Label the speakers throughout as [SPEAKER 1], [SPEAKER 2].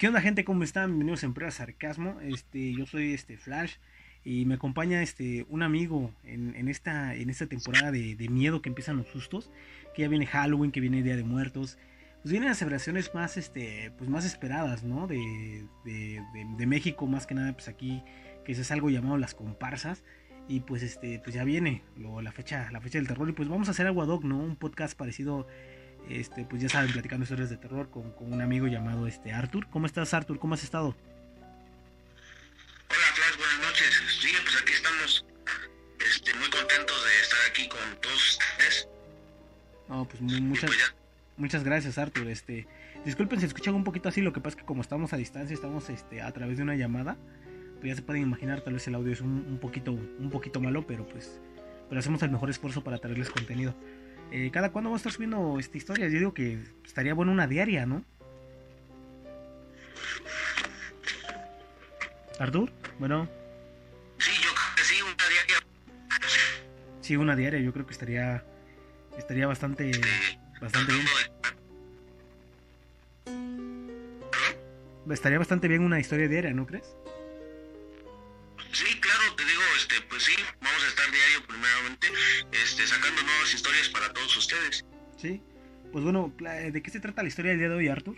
[SPEAKER 1] ¿Qué onda gente? ¿Cómo están? Bienvenidos a Empresa Sarcasmo. Este, yo soy este Flash y me acompaña este un amigo en, en esta en esta temporada de, miedo que empiezan los sustos, que ya viene Halloween, que viene Día de Muertos. Pues vienen las celebraciones más este pues más esperadas, ¿no? De, de, de México más que nada pues aquí que es algo llamado las comparsas y pues este pues ya viene lo, la fecha la fecha del terror y pues vamos a hacer algo ad ¿no? Un podcast parecido este, pues ya saben, platicando historias de terror con, con, un amigo llamado este Arthur. ¿Cómo estás, Arthur? ¿Cómo has estado?
[SPEAKER 2] Hola, Flash, buenas noches. Sí, pues aquí estamos este, muy contentos de estar aquí con todos ustedes.
[SPEAKER 1] No, pues muy, muchas, pues muchas gracias, Arthur. Este, disculpen si escuchan un poquito así, lo que pasa es que como estamos a distancia, estamos este, a través de una llamada, pues ya se pueden imaginar, tal vez el audio es un, un poquito, un poquito malo, pero pues pero hacemos el mejor esfuerzo para traerles contenido. Eh, ¿Cada cuándo va a estar subiendo esta historia? Yo digo que estaría bueno una diaria, ¿no? ¿Artur? Bueno.
[SPEAKER 2] Sí, yo creo que sí, una diaria.
[SPEAKER 1] Sí, una diaria, yo creo que estaría estaría bastante bastante bien. Estaría bastante bien una historia diaria, ¿no crees?
[SPEAKER 2] Este, sacando nuevas historias para todos ustedes.
[SPEAKER 1] Sí, pues bueno, ¿de qué se trata la historia del día de hoy, Arthur?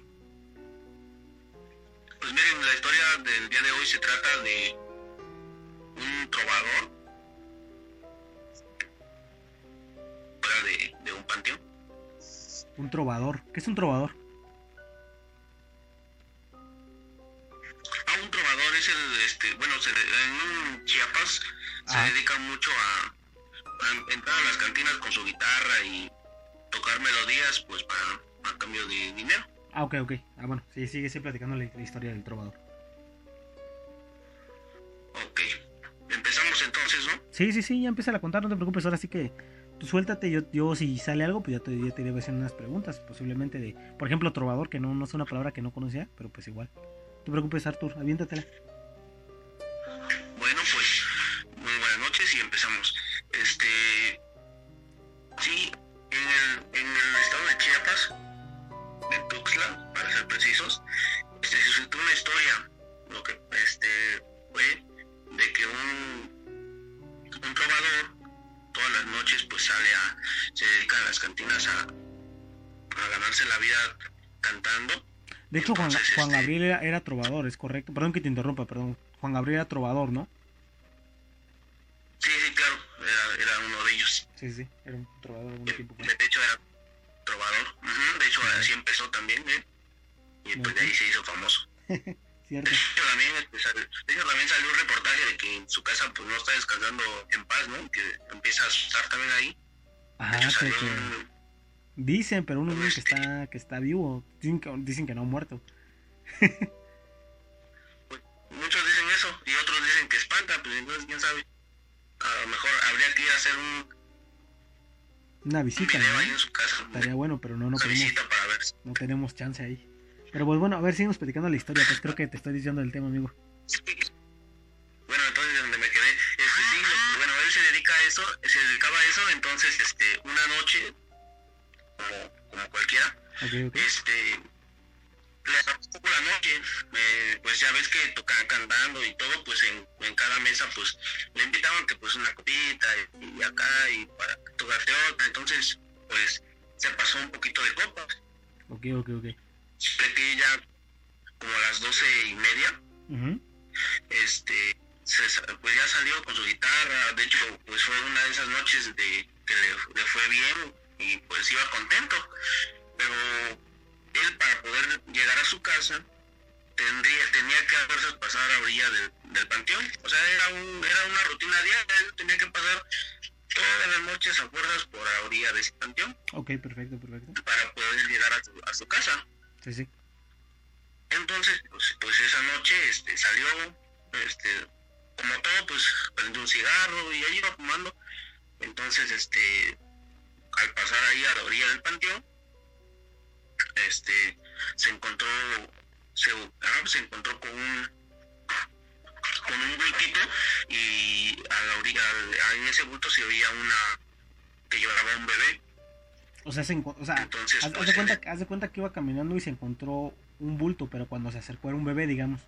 [SPEAKER 2] Pues miren, la historia del día de hoy se trata de un trovador fuera de, de un panteón.
[SPEAKER 1] Un trovador, ¿qué es un trovador?
[SPEAKER 2] Ah, un trovador es el, este, bueno, se, en Chiapas se ah. dedica mucho a, entrar a las cantinas con su guitarra y tocar melodías, pues para a cambio de dinero.
[SPEAKER 1] Ah, ok, ok. Ah, bueno, sí, sigue, sigue platicando la, la, historia del trovador.
[SPEAKER 2] Ok. Empezamos entonces, ¿no?
[SPEAKER 1] Sí, sí, sí, ya empieza a contar, no te preocupes, ahora sí que tú suéltate, yo, yo si sale algo, pues ya te, ya te iré hacer unas preguntas, posiblemente de, por ejemplo, trovador, que no, no es una palabra que no conocía, pero pues igual. No te preocupes, Artur, aviéntatela.
[SPEAKER 2] Bueno, pues muy buenas noches y empezamos. De
[SPEAKER 1] hecho, Juan, Juan Gabriel era, era, trovador, es correcto. Perdón que te interrumpa, perdón. Juan Gabriel era trovador, ¿no?
[SPEAKER 2] Sí, sí, claro. Era, era uno de ellos.
[SPEAKER 1] Sí, sí, era un trovador algún
[SPEAKER 2] de,
[SPEAKER 1] tiempo.
[SPEAKER 2] De, de, hecho, era trovador. Uh -huh. De hecho, uh -huh. así empezó también, ¿eh? Y pues de ahí se hizo famoso.
[SPEAKER 1] Cierto.
[SPEAKER 2] De hecho, también, de hecho, también salió un reportaje de que en su casa pues no está descansando en paz, ¿no? Que empieza a asustar también ahí.
[SPEAKER 1] Ajá,
[SPEAKER 2] de hecho,
[SPEAKER 1] salió que... un, Dicen, pero unos dicen que está, que está vivo. Dicen que, dicen que no ha muerto.
[SPEAKER 2] Muchos dicen eso y otros dicen que espanta, pues entonces quién sabe. A lo mejor habría que ir a hacer un.
[SPEAKER 1] Una visita,
[SPEAKER 2] un
[SPEAKER 1] ¿no?
[SPEAKER 2] ahí en su casa.
[SPEAKER 1] Estaría bueno, pero no, no tenemos,
[SPEAKER 2] visita para ver.
[SPEAKER 1] no tenemos chance ahí. Pero pues bueno, a ver, seguimos platicando la historia, pues creo que te estoy diciendo el tema, amigo.
[SPEAKER 2] Bueno, entonces donde me quedé, este sí, lo, bueno, él se dedica a eso, se dedicaba a eso, entonces este, una noche como, cualquiera.
[SPEAKER 1] Okay, okay.
[SPEAKER 2] Este, le poco la noche, eh, pues ya ves que tocan cantando y todo, pues en, en, cada mesa pues le invitaban que pues una copita y, y acá y para tocarte otra, entonces pues se pasó un poquito de copas.
[SPEAKER 1] Ok, ok, ok.
[SPEAKER 2] Que ya como a las doce y media,
[SPEAKER 1] uh -huh.
[SPEAKER 2] este, se, pues ya salió con su guitarra, de hecho pues fue una de esas noches de que le, le fue bien y pues iba contento, pero él para poder llegar a su casa tendría tenía que a pasar a orilla del, del panteón, o sea era un, era una rutina diaria, él tenía que pasar todas las noches a fuerzas por la orilla de ese panteón.
[SPEAKER 1] Ok, perfecto, perfecto.
[SPEAKER 2] Para poder llegar a su, a su casa.
[SPEAKER 1] Sí, sí.
[SPEAKER 2] Entonces, pues, pues esa noche este, salió, este, como todo, pues prendió un cigarro y ahí iba fumando. Entonces, este, al pasar ahí a la orilla del panteón, este, se encontró, se, ah, se encontró con un, con un bultito y a la orilla, en ese bulto se veía una, que llevaba un bebé.
[SPEAKER 1] O sea, se o sea
[SPEAKER 2] Entonces,
[SPEAKER 1] haz, haz
[SPEAKER 2] pues,
[SPEAKER 1] de cuenta, haz de cuenta que iba caminando y se encontró un bulto, pero cuando se acercó era un bebé, digamos.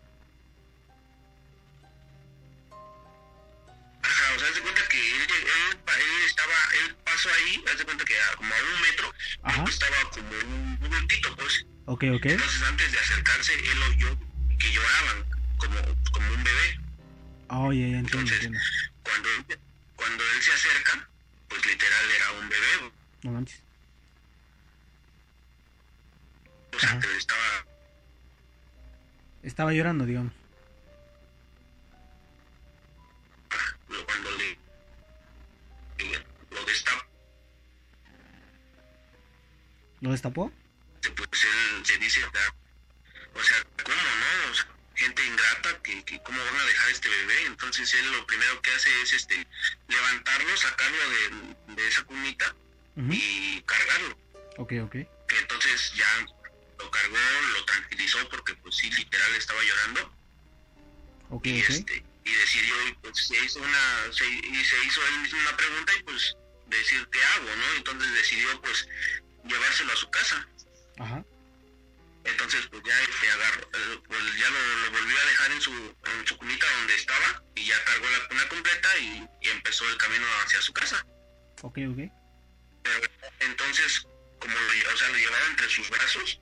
[SPEAKER 2] Ahí, haz de cuenta que a, como a un metro,
[SPEAKER 1] Ajá.
[SPEAKER 2] estaba como un, un pues.
[SPEAKER 1] Ok, ok.
[SPEAKER 2] Entonces, antes de acercarse, él oyó que lloraban, como, como un bebé.
[SPEAKER 1] Oh, ya entiendo,
[SPEAKER 2] Entonces-
[SPEAKER 1] entiendo.
[SPEAKER 2] Cuando, cuando él se acerca, pues literal era un bebé,
[SPEAKER 1] No manches.
[SPEAKER 2] o sea,
[SPEAKER 1] Ajá.
[SPEAKER 2] que estaba,
[SPEAKER 1] Estaba llorando, digamos.
[SPEAKER 2] cuando le, le- lo destapa,
[SPEAKER 1] ¿Lo destapó?
[SPEAKER 2] pues él se dice, o sea, ¿cómo no? O sea, gente ingrata, que, que cómo van a dejar este bebé. Entonces él lo primero que hace es este levantarlo, sacarlo de, de esa cunita y cargarlo.
[SPEAKER 1] Ok, ok.
[SPEAKER 2] Que entonces ya lo cargó, lo tranquilizó porque pues sí, literal estaba llorando.
[SPEAKER 1] Ok,
[SPEAKER 2] y
[SPEAKER 1] ok.
[SPEAKER 2] este y decidió pues se hizo una se, y se hizo él mismo una pregunta y pues decir qué hago no entonces decidió pues llevárselo a su casa
[SPEAKER 1] Ajá.
[SPEAKER 2] entonces pues ya este, agarró, eh, pues ya lo, lo volvió a dejar en su en su cunita donde estaba y ya cargó la cuna completa y, y empezó el camino hacia su casa
[SPEAKER 1] Ok, ok.
[SPEAKER 2] pero entonces como lo, o sea, lo llevaba entre sus brazos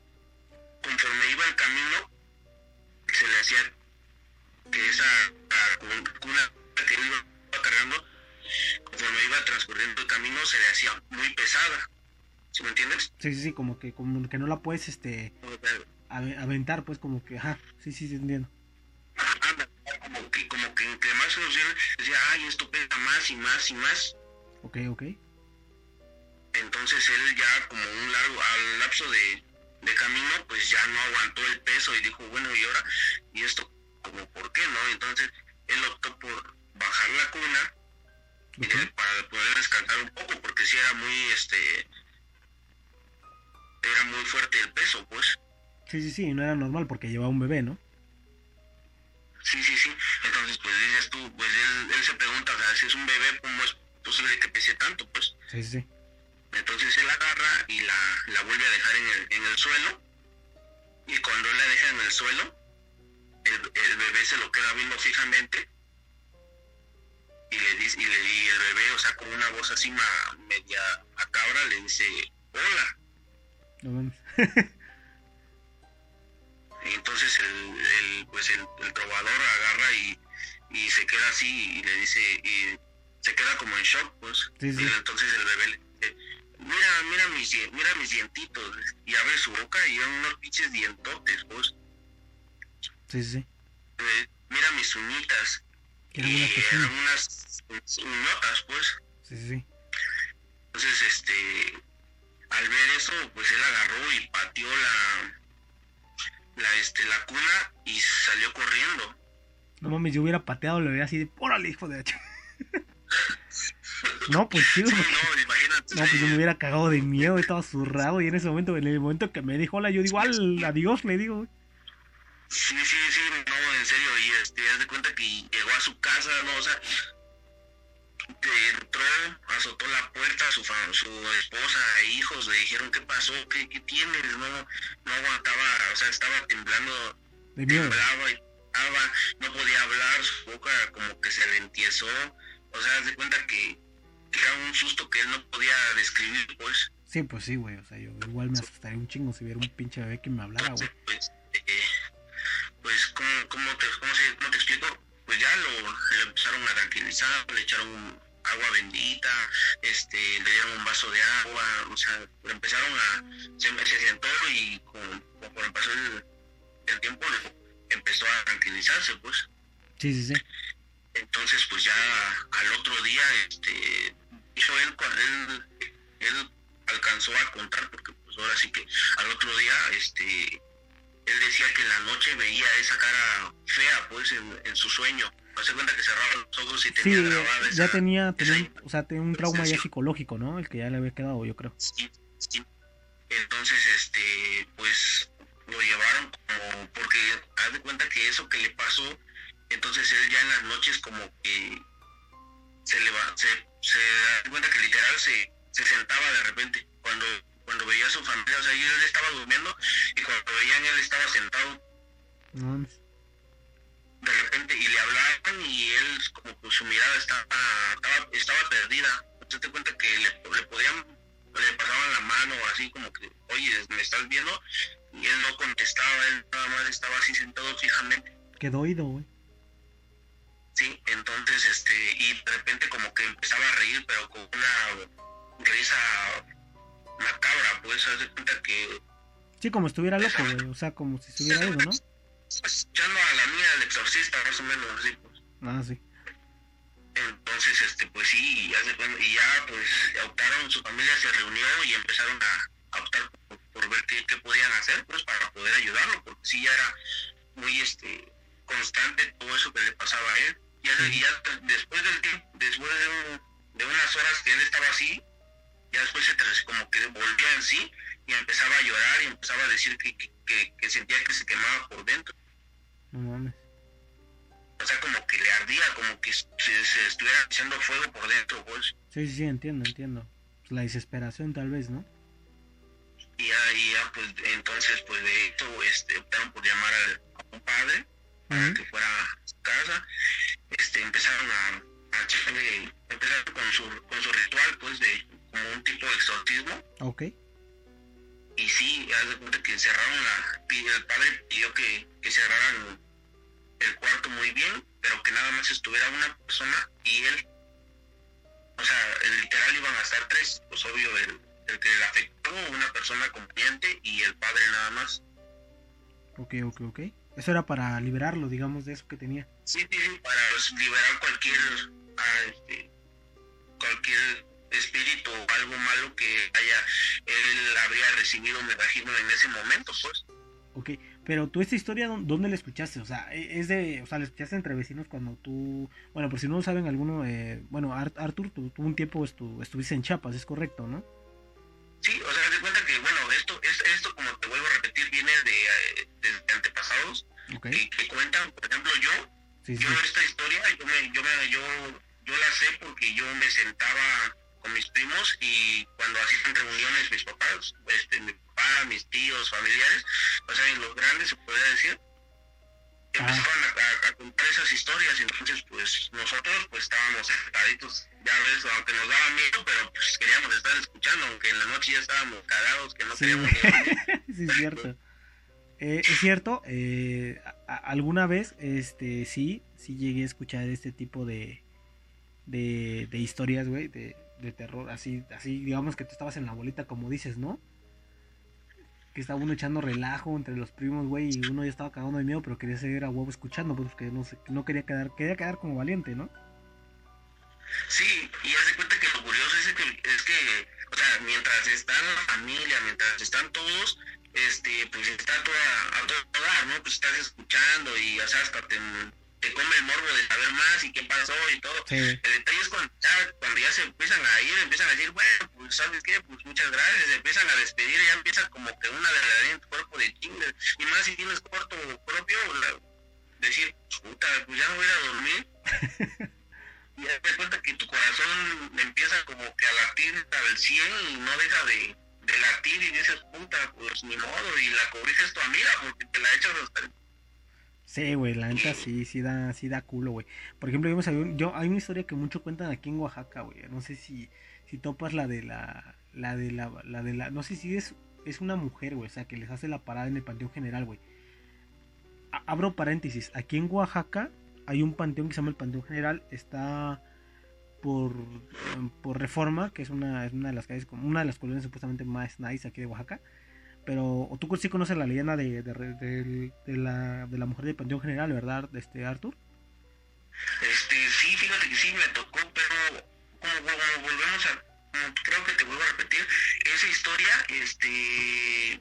[SPEAKER 2] conforme iba el camino se le hacía que esa cun- cuna que iba cargando conforme iba transcurriendo el camino se le hacía muy pesada ¿sí me entiendes?
[SPEAKER 1] Sí, sí, sí, como que, como que no la puedes, este, aventar, pues como que, ajá. Sí, sí, sí, entiendo.
[SPEAKER 2] ajá, como que como que entre más se nos decía ay esto pesa más y más y más
[SPEAKER 1] Ok, ok.
[SPEAKER 2] entonces él ya como un largo al lapso de, de camino pues ya no aguantó el peso y dijo bueno y ahora y esto como por qué no entonces él optó por bajar la cuna para poder descansar un poco porque si era muy este era muy fuerte el peso pues
[SPEAKER 1] Sí, sí, sí, no era normal porque llevaba un bebé, ¿no?
[SPEAKER 2] sí sí sí entonces pues dices tú pues él, él se pregunta o sea si es un bebé cómo es posible que pese tanto pues
[SPEAKER 1] Sí, sí, sí.
[SPEAKER 2] Entonces él agarra y la, la vuelve a dejar en el, en el suelo. Y cuando él la deja en el suelo, el, el bebé se lo queda viendo fijamente. Y le dice, y, le, y el bebé, o sea, con una voz así ma- media macabra, le dice, hola.
[SPEAKER 1] No mames.
[SPEAKER 2] Entonces el, el, pues el, el trovador agarra y, y se queda así y le dice, y se queda como en shock, pues.
[SPEAKER 1] Sí, sí.
[SPEAKER 2] Y entonces el bebé le dice, mira, mira mis, mira mis dientitos. Y abre su boca y eran unos pinches dientotes, pues.
[SPEAKER 1] Sí, sí.
[SPEAKER 2] Eh, mira mis uñitas.
[SPEAKER 1] Eran
[SPEAKER 2] y eran unas uñotas, pues.
[SPEAKER 1] Sí, sí.
[SPEAKER 2] Entonces, este, al ver eso, pues él agarró y pateó la, la, este, la cuna y salió corriendo.
[SPEAKER 1] No mames, yo hubiera pateado, le hubiera así de, órale, hijo de. No, pues sí, güey.
[SPEAKER 2] no, imagínate.
[SPEAKER 1] No, pues yo me hubiera cagado de miedo, estaba zurrado y en ese momento, en el momento que me dijo hola, yo digo, al adiós, le digo.
[SPEAKER 2] Sí, sí, sí, no, en serio, y este, haz de cuenta que llegó a su casa, no, o sea, entró, azotó la puerta, su, su esposa e hijos le dijeron, ¿qué pasó? ¿Qué, qué tienes? No, no aguantaba, o sea, estaba temblando,
[SPEAKER 1] de miedo.
[SPEAKER 2] temblaba y temblaba, no podía hablar, su boca como que se le entiesó, o sea, de cuenta que, que era un susto que él no podía describir, pues.
[SPEAKER 1] Sí, pues sí, güey, o sea, yo igual me asustaría un chingo si viera un pinche bebé que me hablara, güey.
[SPEAKER 2] pues, eh, pues ¿cómo, cómo, te, cómo, se- cómo te explico? Pues ya lo, empezaron a tranquilizar, le echaron agua bendita, este, le dieron un vaso de agua, o sea, lo empezaron a, se, se sentó y con, pasó el, el tiempo empezó a tranquilizarse, pues.
[SPEAKER 1] Sí, sí, sí.
[SPEAKER 2] Entonces, pues ya al otro día, este, hizo él, él, él alcanzó a contar, porque pues ahora sí que al otro día, este, él decía que en la noche veía esa cara fea, pues, en, en su sueño. Hace cuenta que cerraba los ojos y
[SPEAKER 1] Sí,
[SPEAKER 2] tenía grabada
[SPEAKER 1] ya
[SPEAKER 2] esa-
[SPEAKER 1] tenía, tenía
[SPEAKER 2] esa
[SPEAKER 1] o sea, tenía un trauma ya psicológico, ¿no? El que ya le había quedado, yo creo.
[SPEAKER 2] Sí, sí. Entonces, este, pues lo llevaron como, porque haz de cuenta que eso que le pasó, entonces él ya en las noches como que se le va, se, se da cuenta que literal se, se sentaba de repente, cuando, cuando veía a su familia, o sea, él estaba durmiendo y cuando veían él estaba sentado. De repente, y le hablaban y él, como que su mirada estaba, estaba, estaba perdida. Entonces te cuenta que le, le podían, le pasaban la mano así como que, oye, ¿me estás viendo? Y él no contestaba, él nada más estaba así sentado fijamente.
[SPEAKER 1] Quedó oído, güey.
[SPEAKER 2] Sí, entonces, este, y de repente como que empezaba a reír, pero con una risa macabra, pues, haz de cuenta que...
[SPEAKER 1] Sí, como estuviera loco, güey, o sea, como si estuviera ido, ¿no?
[SPEAKER 2] Escuchando a la mía del exorcista, más o menos, así, pues.
[SPEAKER 1] Ah, sí.
[SPEAKER 2] Entonces, este, pues sí, y, y ya, pues, optaron, su familia se reunió y empezaron a, optar por, ver qué, qué, podían hacer, pues, para poder ayudarlo, porque sí ya era muy, este, constante todo eso que le pasaba a él. Ya, ya después del tiempo, después de, de, unas horas que él estaba así, ya después se como que volvió en sí y empezaba a llorar y empezaba a decir que, que, que, sentía que se quemaba por dentro.
[SPEAKER 1] No mames.
[SPEAKER 2] O sea, como que le ardía, como que se, se estuviera echando fuego por dentro, pues.
[SPEAKER 1] Sí, sí, entiendo, entiendo. Pues la desesperación tal vez, ¿no?
[SPEAKER 2] Y ya, y ya pues entonces, pues de hecho, este, optaron por llamar a un padre que fuera a su casa, este, empezaron a, a echarle, empezaron con su, con su ritual, pues, de como un tipo de exorcismo.
[SPEAKER 1] Ok.
[SPEAKER 2] Y sí, haz de cuenta que cerraron la, el padre pidió que, que cerraran el cuarto muy bien, pero que nada más estuviera una persona y él. O sea, literal iban a estar tres, pues obvio, el, el que le afectó, una persona acompañante y el padre nada más.
[SPEAKER 1] Ok, ok, ok. Eso era para liberarlo, digamos, de eso que tenía.
[SPEAKER 2] Sí, sí, para liberar cualquier, ah, este, cualquier espíritu o algo malo que haya él habría recibido, me imagino, en ese momento, pues.
[SPEAKER 1] Ok, pero tú esta historia, ¿dónde la escuchaste? O sea, e, es de, o sea, la escuchaste entre vecinos cuando tú, bueno, por si no lo saben alguno, eh, bueno, Arthur, tú, tú, un tiempo estuviste en Chiapas, es correcto, ¿no?
[SPEAKER 2] Sí, o sea, bueno, esto, es, esto como te vuelvo a repetir, viene de, eh, de que, que, cuentan, por ejemplo, yo, yo esta historia, yo, me, yo, me, yo, yo la sé porque yo me sentaba con mis primos y cuando hacían reuniones mis papás, este, mi papá, mis tíos, familiares, o sea, los grandes se podría decir, empezaban a, a, contar esas historias. Y entonces pues nosotros pues estábamos sentaditos, ya ves, aunque nos daba miedo, pero pues queríamos estar escuchando, aunque en la noche ya estábamos cagados, que no sí. queríamos
[SPEAKER 1] sí, es cierto. Eh, es cierto, eh, alguna vez, este, sí, sí llegué a escuchar este tipo de, de, de historias, güey, de, de terror, así, así, digamos que tú estabas en la bolita, como dices, ¿no? Que estaba uno echando relajo entre los primos, güey, y uno ya estaba cagando de miedo, pero quería seguir a huevo escuchando, pues que no, no quería quedar, quería quedar como valiente, ¿no?
[SPEAKER 2] Sí, y haz de cuenta que lo curioso es que, es que, o sea, mientras está la familia, mientras están todos, este, pues está toda, a todo dar, ¿no? Pues estás escuchando y, o sea, hasta te te come el morbo de saber más y qué pasó y todo. El detalle es cuando ya, cuando ya se empiezan a ir, empiezan a decir, bueno, pues sabes qué, pues muchas gracias, se empiezan a despedir ya empieza como que una de en tu cuerpo de chingue. Y más si tienes cuarto propio, la, decir, puta, pues ya me voy a dormir. y te cuenta que tu corazón empieza como que a latir al 100 y no deja de, de latir y dices, puta, pues ni modo, y la cobija es tu amiga porque te la echas hasta el
[SPEAKER 1] Sí, güey, la neta sí, sí da, sí da culo, güey. Por ejemplo, yo, yo, hay una historia que mucho cuentan aquí en Oaxaca, güey. No sé si, si topas la de la, la de la, la de la, no sé si es, es una mujer, güey, o sea, que les hace la parada en el Panteón General, güey. Abro paréntesis, aquí en Oaxaca hay un panteón que se llama el Panteón General, está por, por Reforma, que es una, es una de las calles, una de las colonias supuestamente más nice aquí de Oaxaca. Pero tú sí conoces la leyenda de, de, de, de, la, de la mujer de Panteón General, ¿verdad, este Arthur?
[SPEAKER 2] Este, sí, fíjate que sí me tocó, pero como volvemos a, creo que te vuelvo a repetir, esa historia, este,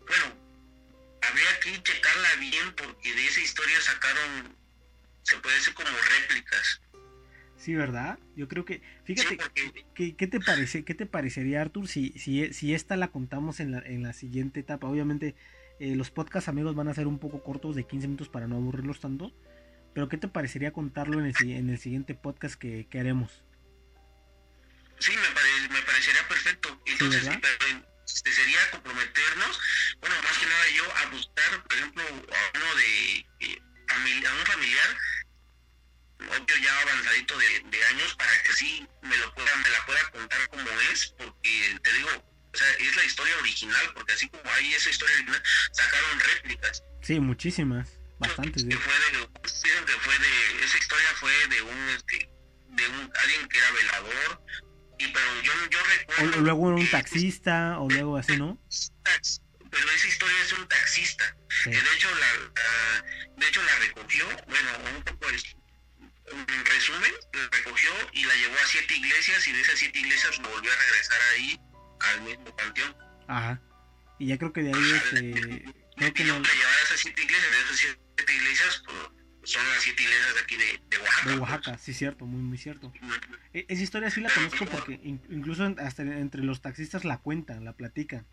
[SPEAKER 2] bueno, habría que checarla bien porque de esa historia sacaron, se puede decir como réplicas.
[SPEAKER 1] Sí, ¿verdad? Yo creo que, fíjate, ¿qué, ¿qué, te parece, qué te parecería, Artur, si, si, si esta la contamos en la, en la siguiente etapa? Obviamente, eh, los podcast amigos van a ser un poco cortos de 15 minutos para no aburrirlos tanto, pero ¿qué te parecería contarlo en el, en el siguiente podcast que, que haremos?
[SPEAKER 2] Sí, me, me parecería perfecto. Entonces, este, sería comprometernos, bueno, más que nada yo a buscar, por ejemplo, a uno de, eh, a un familiar, obvio ya avanzadito de, de, años, para que sí me lo pueda, me la pueda contar como es, porque te digo, o sea, es la historia original, porque así como hay esa historia original, sacaron réplicas.
[SPEAKER 1] Sí, muchísimas, bastantes.
[SPEAKER 2] Que fue de, que fue de, esa historia fue de un, este, de un, alguien que era velador, y pero yo, yo recuerdo...
[SPEAKER 1] O luego un taxista, o luego así, ¿no?
[SPEAKER 2] Pero esa historia es un taxista, que de hecho la, de hecho la recogió, bueno, un poco en resumen, la recogió y la llevó a siete iglesias y de esas siete iglesias volvió a regresar ahí al mismo panteón.
[SPEAKER 1] Ajá. Y ya creo que de ahí este,
[SPEAKER 2] creo que no... llevar a esas siete iglesias, de esas siete iglesias, pues, son las siete iglesias de aquí de, de Oaxaca.
[SPEAKER 1] De Oaxaca, sí, cierto, muy, muy cierto. E, esa historia sí la conozco porque incluso hasta entre los taxistas la cuentan, la platican.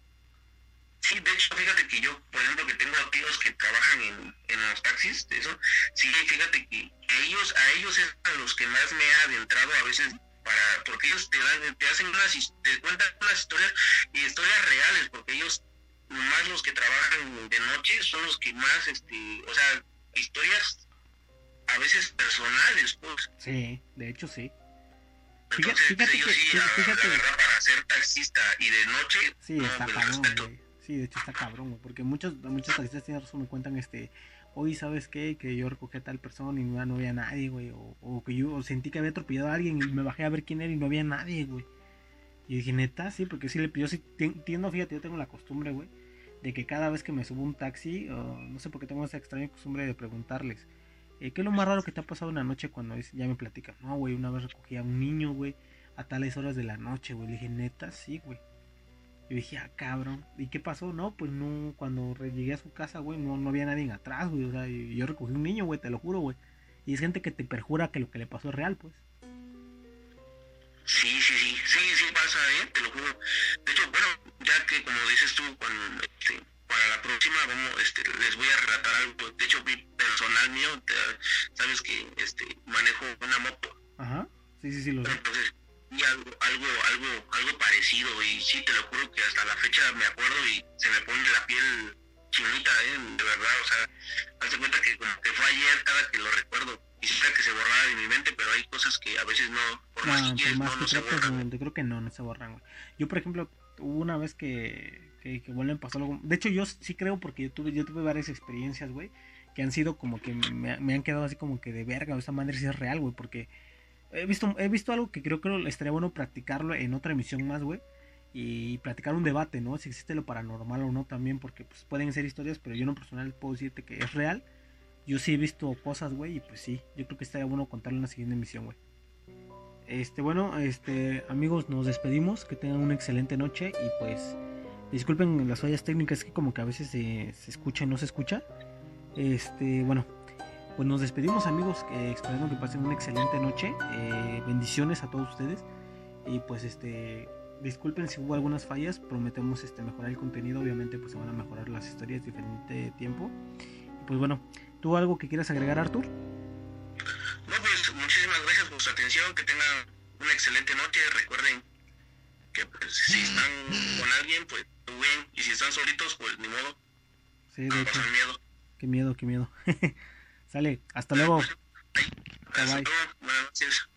[SPEAKER 2] Sí, de hecho, fíjate que yo, por ejemplo, que tengo tíos que trabajan en, en los taxis, eso, sí, fíjate que ellos, a ellos es a los que más me he adentrado a veces para, porque ellos te dan, te hacen unas, te cuentan unas historias y historias reales, porque ellos, más los que trabajan de noche, son los que más, este, o sea, historias a veces personales, pues.
[SPEAKER 1] Sí, de hecho sí.
[SPEAKER 2] Entonces, fíjate, que, sí, fíjate, la, verdad, para ser taxista y de noche,
[SPEAKER 1] sí, está cabrón, Sí, de hecho está cabrón, porque muchos, muchos taxistas tienen razón, me cuentan este, hoy sabes qué, que yo recogí a tal persona y no, no había nadie, güey, o, o, que yo sentí que había atropellado a alguien y me bajé a ver quién era y no había nadie, güey. Y dije, neta, sí, porque sí le pidió, sí, entiendo, fíjate, yo tengo la costumbre, güey, de que cada vez que me subo un taxi, no sé por qué tengo esa extraña costumbre de preguntarles, eh, ¿qué es lo más raro que te ha pasado una noche cuando ya me platican? No, güey, una vez recogí a un niño, güey, a tales horas de la noche, güey. Le dije, neta, sí, güey. Yo dije, ah, cabrón. ¿Y qué pasó? No, pues no, cuando llegué a su casa, güey, no, no había nadie atrás, güey. O sea, yo recogí un niño, güey, te lo juro, güey. Y es gente que te perjura que lo que le pasó es real, pues.
[SPEAKER 2] Sí, sí, sí, sí, sí pasa, ¿eh? Te lo juro. De hecho, bueno, ya que como dices tú, cuando, este, para la próxima vamos, este, les voy a relatar algo. De hecho, mi personal mío, sabes que este, manejo una moto.
[SPEAKER 1] Ajá, sí, sí, sí, lo sé.
[SPEAKER 2] Entonces, y algo, algo, algo, algo parecido y sí, te lo juro que hasta la fecha me acuerdo y se me pone la piel chinita, ¿eh? de verdad, o sea, hazte cuenta que como que fue ayer cada que lo recuerdo, quisiera que se borrara de mi mente, pero hay cosas que a veces no, por más que quieres, no, no se borran.
[SPEAKER 1] Yo creo que no, no se borran, güey. Yo, por ejemplo, hubo una vez que, que, que vuelven a pasar algo, de hecho yo sí creo porque yo tuve, yo tuve varias experiencias, güey, que han sido como que me, me han quedado así como que de verga, o esa madre sí es real, güey, porque he visto, he visto algo que creo que estaría bueno practicarlo en otra emisión más, güey. Y platicar un debate, ¿no? Si existe lo paranormal o no también, porque pues pueden ser historias, pero yo en lo personal puedo decirte que es real. Yo sí he visto cosas, güey, y pues sí, yo creo que estaría bueno contarlo en la siguiente emisión, güey. Este, bueno, este, amigos, nos despedimos, que tengan una excelente noche y pues disculpen las fallas técnicas que como que a veces se, se escucha y no se escucha. Este, bueno, pues nos despedimos amigos, eh, esperando que pasen una excelente noche. Eh, bendiciones a todos ustedes. Y pues este, disculpen si hubo algunas fallas, prometemos este, mejorar el contenido, obviamente pues se van a mejorar las historias diferente tiempo. Y pues bueno, ¿tú algo que quieras agregar Artur?
[SPEAKER 2] No, pues muchísimas gracias por su atención, que tengan una excelente noche, recuerden que pues, si están con alguien, pues bien, y si están solitos, pues ni modo.
[SPEAKER 1] Sí, de hecho. Miedo. Qué miedo, qué miedo. Sale, hasta luego.
[SPEAKER 2] Bye bye. Buenas noches.